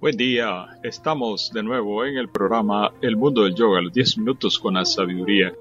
Buen día, estamos de nuevo en el programa El Mundo del Yoga, los 10 minutos con la sabiduría.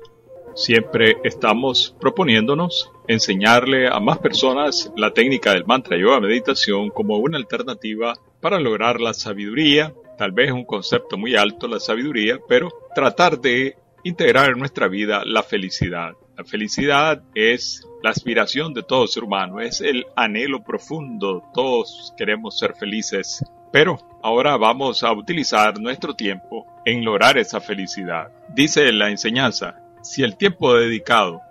Siempre estamos proponiéndonos enseñarle a más personas la técnica del mantra yoga meditación como una alternativa para lograr la sabiduría, tal vez un concepto muy alto la sabiduría, pero tratar de integrar en nuestra vida la felicidad. La felicidad es la aspiración de todo ser humano, es el anhelo profundo, todos queremos ser felices, pero ahora vamos a utilizar nuestro tiempo en lograr esa felicidad. Dice la enseñanza, si el tiempo dedicado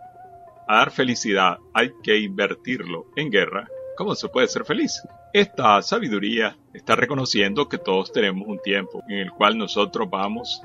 a dar felicidad hay que invertirlo en guerra, ¿cómo se puede ser feliz? Esta sabiduría está reconociendo que todos tenemos un tiempo en el cual nosotros vamos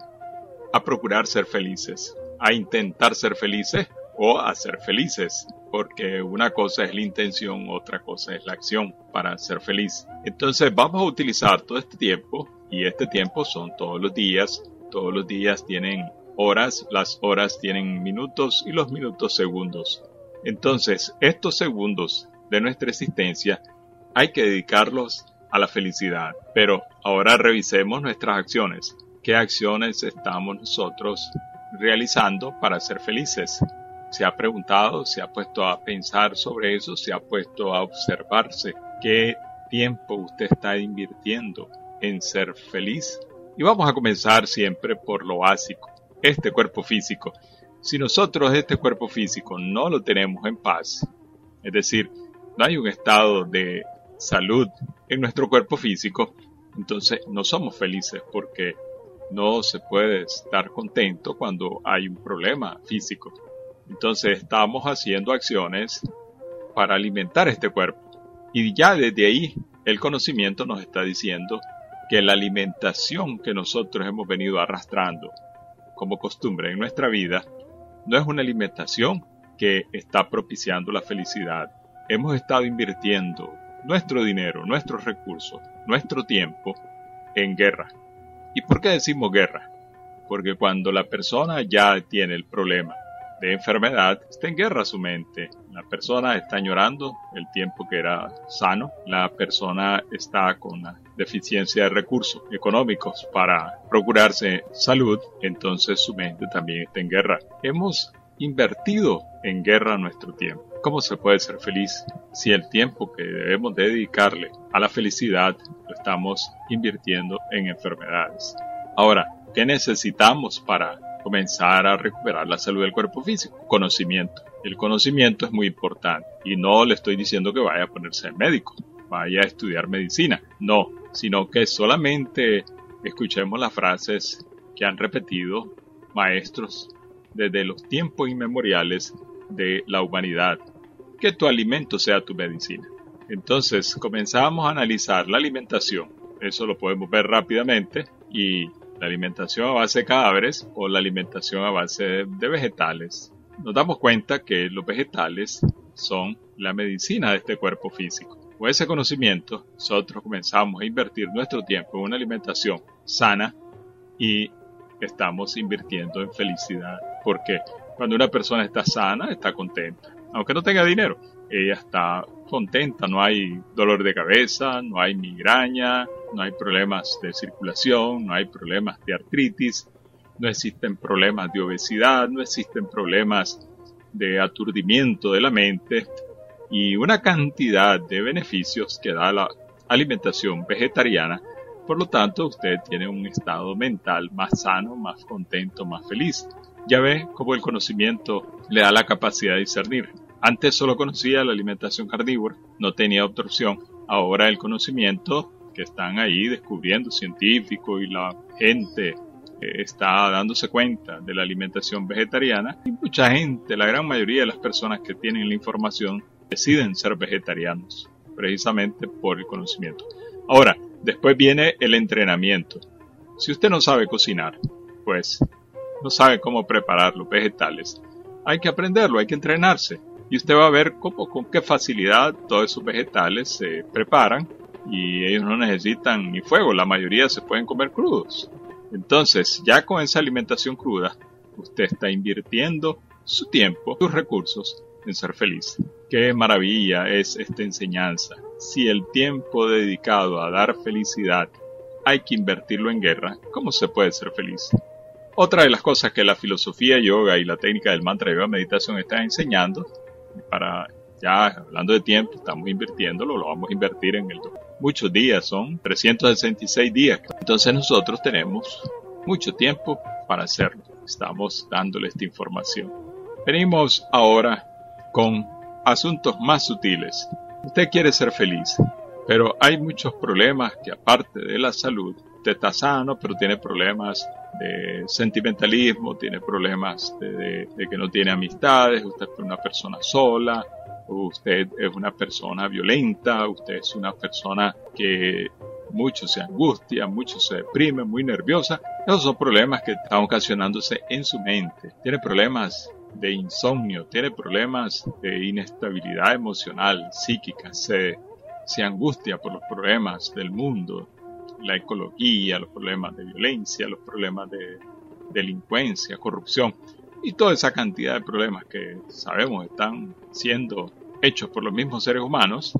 a procurar ser felices, a intentar ser felices o a ser felices, porque una cosa es la intención, otra cosa es la acción para ser feliz. Entonces vamos a utilizar todo este tiempo y este tiempo son todos los días, todos los días tienen horas, las horas tienen minutos y los minutos segundos. Entonces estos segundos de nuestra existencia hay que dedicarlos a la felicidad. Pero ahora revisemos nuestras acciones qué acciones estamos nosotros realizando para ser felices. Se ha preguntado, se ha puesto a pensar sobre eso, se ha puesto a observarse qué tiempo usted está invirtiendo en ser feliz. Y vamos a comenzar siempre por lo básico, este cuerpo físico. Si nosotros este cuerpo físico no lo tenemos en paz, es decir, no hay un estado de salud en nuestro cuerpo físico, entonces no somos felices porque no se puede estar contento cuando hay un problema físico. Entonces estamos haciendo acciones para alimentar este cuerpo. Y ya desde ahí el conocimiento nos está diciendo que la alimentación que nosotros hemos venido arrastrando como costumbre en nuestra vida no es una alimentación que está propiciando la felicidad. Hemos estado invirtiendo nuestro dinero, nuestros recursos, nuestro tiempo en guerra, ¿Y por qué decimos guerra? Porque cuando la persona ya tiene el problema de enfermedad, está en guerra su mente. La persona está llorando el tiempo que era sano. La persona está con una deficiencia de recursos económicos para procurarse salud. Entonces su mente también está en guerra. Hemos invertido en guerra nuestro tiempo. ¿Cómo se puede ser feliz si el tiempo que debemos dedicarle a la felicidad lo estamos invirtiendo en enfermedades? Ahora, ¿qué necesitamos para comenzar a recuperar la salud del cuerpo físico? Conocimiento. El conocimiento es muy importante y no le estoy diciendo que vaya a ponerse médico, vaya a estudiar medicina, no, sino que solamente escuchemos las frases que han repetido maestros desde los tiempos inmemoriales de la humanidad que tu alimento sea tu medicina. Entonces comenzamos a analizar la alimentación. Eso lo podemos ver rápidamente y la alimentación a base de cadáveres o la alimentación a base de vegetales. Nos damos cuenta que los vegetales son la medicina de este cuerpo físico. Con ese conocimiento, nosotros comenzamos a invertir nuestro tiempo en una alimentación sana y estamos invirtiendo en felicidad. Porque cuando una persona está sana, está contenta aunque no tenga dinero, ella está contenta, no hay dolor de cabeza, no hay migraña, no hay problemas de circulación, no hay problemas de artritis, no existen problemas de obesidad, no existen problemas de aturdimiento de la mente y una cantidad de beneficios que da la alimentación vegetariana. Por lo tanto, usted tiene un estado mental más sano, más contento, más feliz. Ya ve cómo el conocimiento le da la capacidad de discernir. Antes solo conocía la alimentación carnívora, no tenía otra. Ahora el conocimiento que están ahí descubriendo científicos y la gente eh, está dándose cuenta de la alimentación vegetariana y mucha gente, la gran mayoría de las personas que tienen la información deciden ser vegetarianos precisamente por el conocimiento. Ahora, después viene el entrenamiento. Si usted no sabe cocinar, pues no sabe cómo preparar los vegetales, hay que aprenderlo, hay que entrenarse y usted va a ver cómo, con qué facilidad todos esos vegetales se preparan y ellos no necesitan ni fuego, la mayoría se pueden comer crudos. Entonces, ya con esa alimentación cruda, usted está invirtiendo su tiempo, sus recursos en ser feliz. Qué maravilla es esta enseñanza. Si el tiempo dedicado a dar felicidad hay que invertirlo en guerra, ¿cómo se puede ser feliz? Otra de las cosas que la filosofía yoga y la técnica del mantra yoga meditación están enseñando, para ya hablando de tiempo, estamos invirtiéndolo, lo vamos a invertir en el muchos días, son 366 días. Entonces nosotros tenemos mucho tiempo para hacerlo. Estamos dándole esta información. Venimos ahora con asuntos más sutiles. Usted quiere ser feliz, pero hay muchos problemas que aparte de la salud, usted está sano, pero tiene problemas de sentimentalismo, tiene problemas de, que no tiene amistades, usted es una persona sola, usted es una persona violenta, usted es una persona que mucho se angustia, mucho se deprime, muy nerviosa. Esos son problemas que están ocasionándose en su mente. Tiene problemas de insomnio, tiene problemas de inestabilidad emocional, psíquica, se, se angustia por los problemas del mundo, la ecología, los problemas de violencia, los problemas de delincuencia, corrupción y toda esa cantidad de problemas que sabemos están siendo hechos por los mismos seres humanos,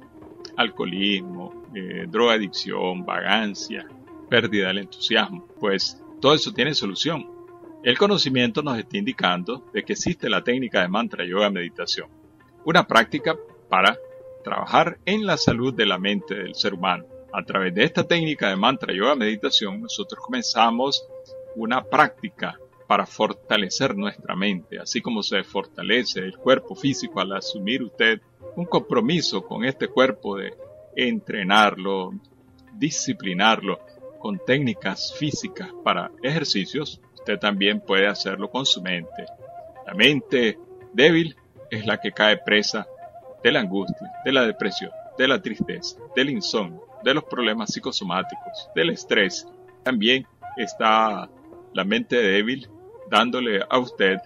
alcoholismo, eh, drogadicción, vagancia, pérdida del entusiasmo, pues todo eso tiene solución. El conocimiento nos está indicando de que existe la técnica de mantra yoga meditación, una práctica para trabajar en la salud de la mente del ser humano. A través de esta técnica de mantra yoga meditación, nosotros comenzamos una práctica para fortalecer nuestra mente, así como se fortalece el cuerpo físico al asumir usted un compromiso con este cuerpo de entrenarlo, disciplinarlo con técnicas físicas para ejercicios, usted también puede hacerlo con su mente. La mente débil es la que cae presa de la angustia, de la depresión, de la tristeza, del insomnio, de los problemas psicosomáticos, del estrés. También está la mente débil dándole a usted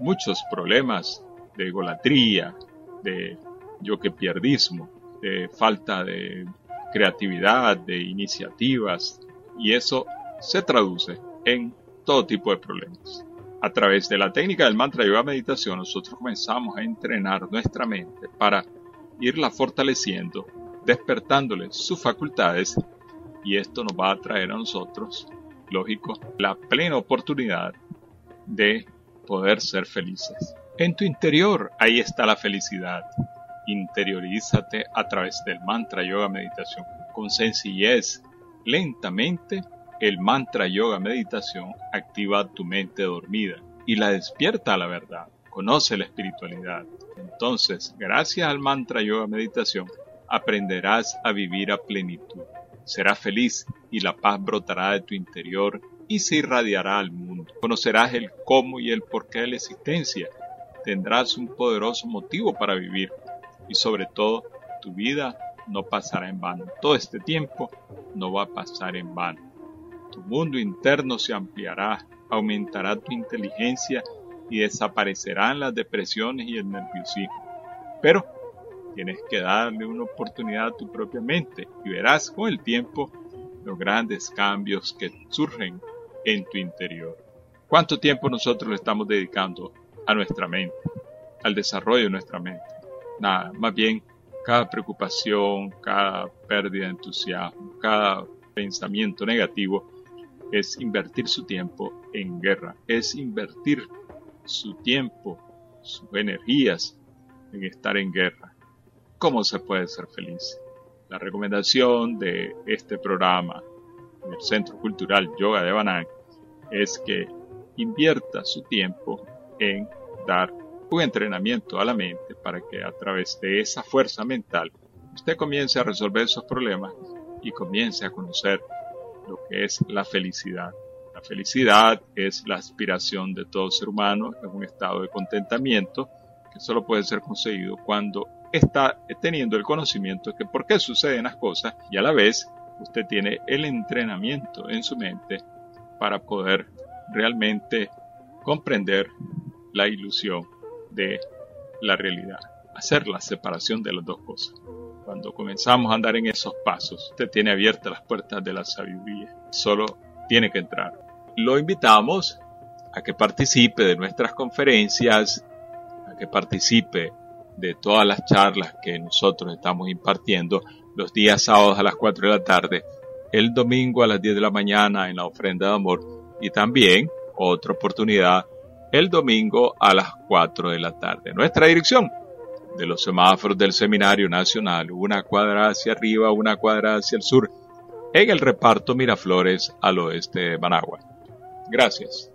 muchos problemas de egolatría, de yo que pierdismo, de falta de creatividad, de iniciativas, y eso se traduce en todo tipo de problemas. A través de la técnica del mantra yoga meditación, nosotros comenzamos a entrenar nuestra mente para irla fortaleciendo, despertándole sus facultades, y esto nos va a traer a nosotros, lógico, la plena oportunidad de poder ser felices. En tu interior ahí está la felicidad interiorízate a través del mantra yoga meditación. Con sencillez, lentamente, el mantra yoga meditación activa tu mente dormida y la despierta a la verdad. Conoce la espiritualidad. Entonces, gracias al mantra yoga meditación, aprenderás a vivir a plenitud. Serás feliz y la paz brotará de tu interior y se irradiará al mundo. Conocerás el cómo y el porqué de la existencia. Tendrás un poderoso motivo para vivir y sobre todo tu vida no pasará en vano. Todo este tiempo no va a pasar en vano. Tu mundo interno se ampliará, aumentará tu inteligencia y desaparecerán las depresiones y el nerviosismo. Pero tienes que darle una oportunidad a tu propia mente y verás con el tiempo los grandes cambios que surgen en tu interior. ¿Cuánto tiempo nosotros le estamos dedicando a nuestra mente, al desarrollo de nuestra mente? nada, más bien cada preocupación, cada pérdida de entusiasmo, cada pensamiento negativo es invertir su tiempo en guerra, es invertir su tiempo, sus energías en estar en guerra. ¿Cómo se puede ser feliz? La recomendación de este programa del Centro Cultural Yoga de Banán es que invierta su tiempo en dar un entrenamiento a la mente para que a través de esa fuerza mental usted comience a resolver esos problemas y comience a conocer lo que es la felicidad. La felicidad es la aspiración de todo ser humano, es un estado de contentamiento que solo puede ser conseguido cuando está teniendo el conocimiento de que por qué suceden las cosas y a la vez usted tiene el entrenamiento en su mente para poder realmente comprender la ilusión de la realidad, hacer la separación de las dos cosas. Cuando comenzamos a andar en esos pasos, usted tiene abiertas las puertas de la sabiduría, solo tiene que entrar. Lo invitamos a que participe de nuestras conferencias, a que participe de todas las charlas que nosotros estamos impartiendo los días sábados a las 4 de la tarde el domingo a las 10 de la mañana en la ofrenda de amor y también otra oportunidad el domingo a las 4 de la tarde. Nuestra dirección de los semáforos del Seminario Nacional, una cuadra hacia arriba, una cuadra hacia el sur, en el reparto Miraflores al oeste de Managua. Gracias.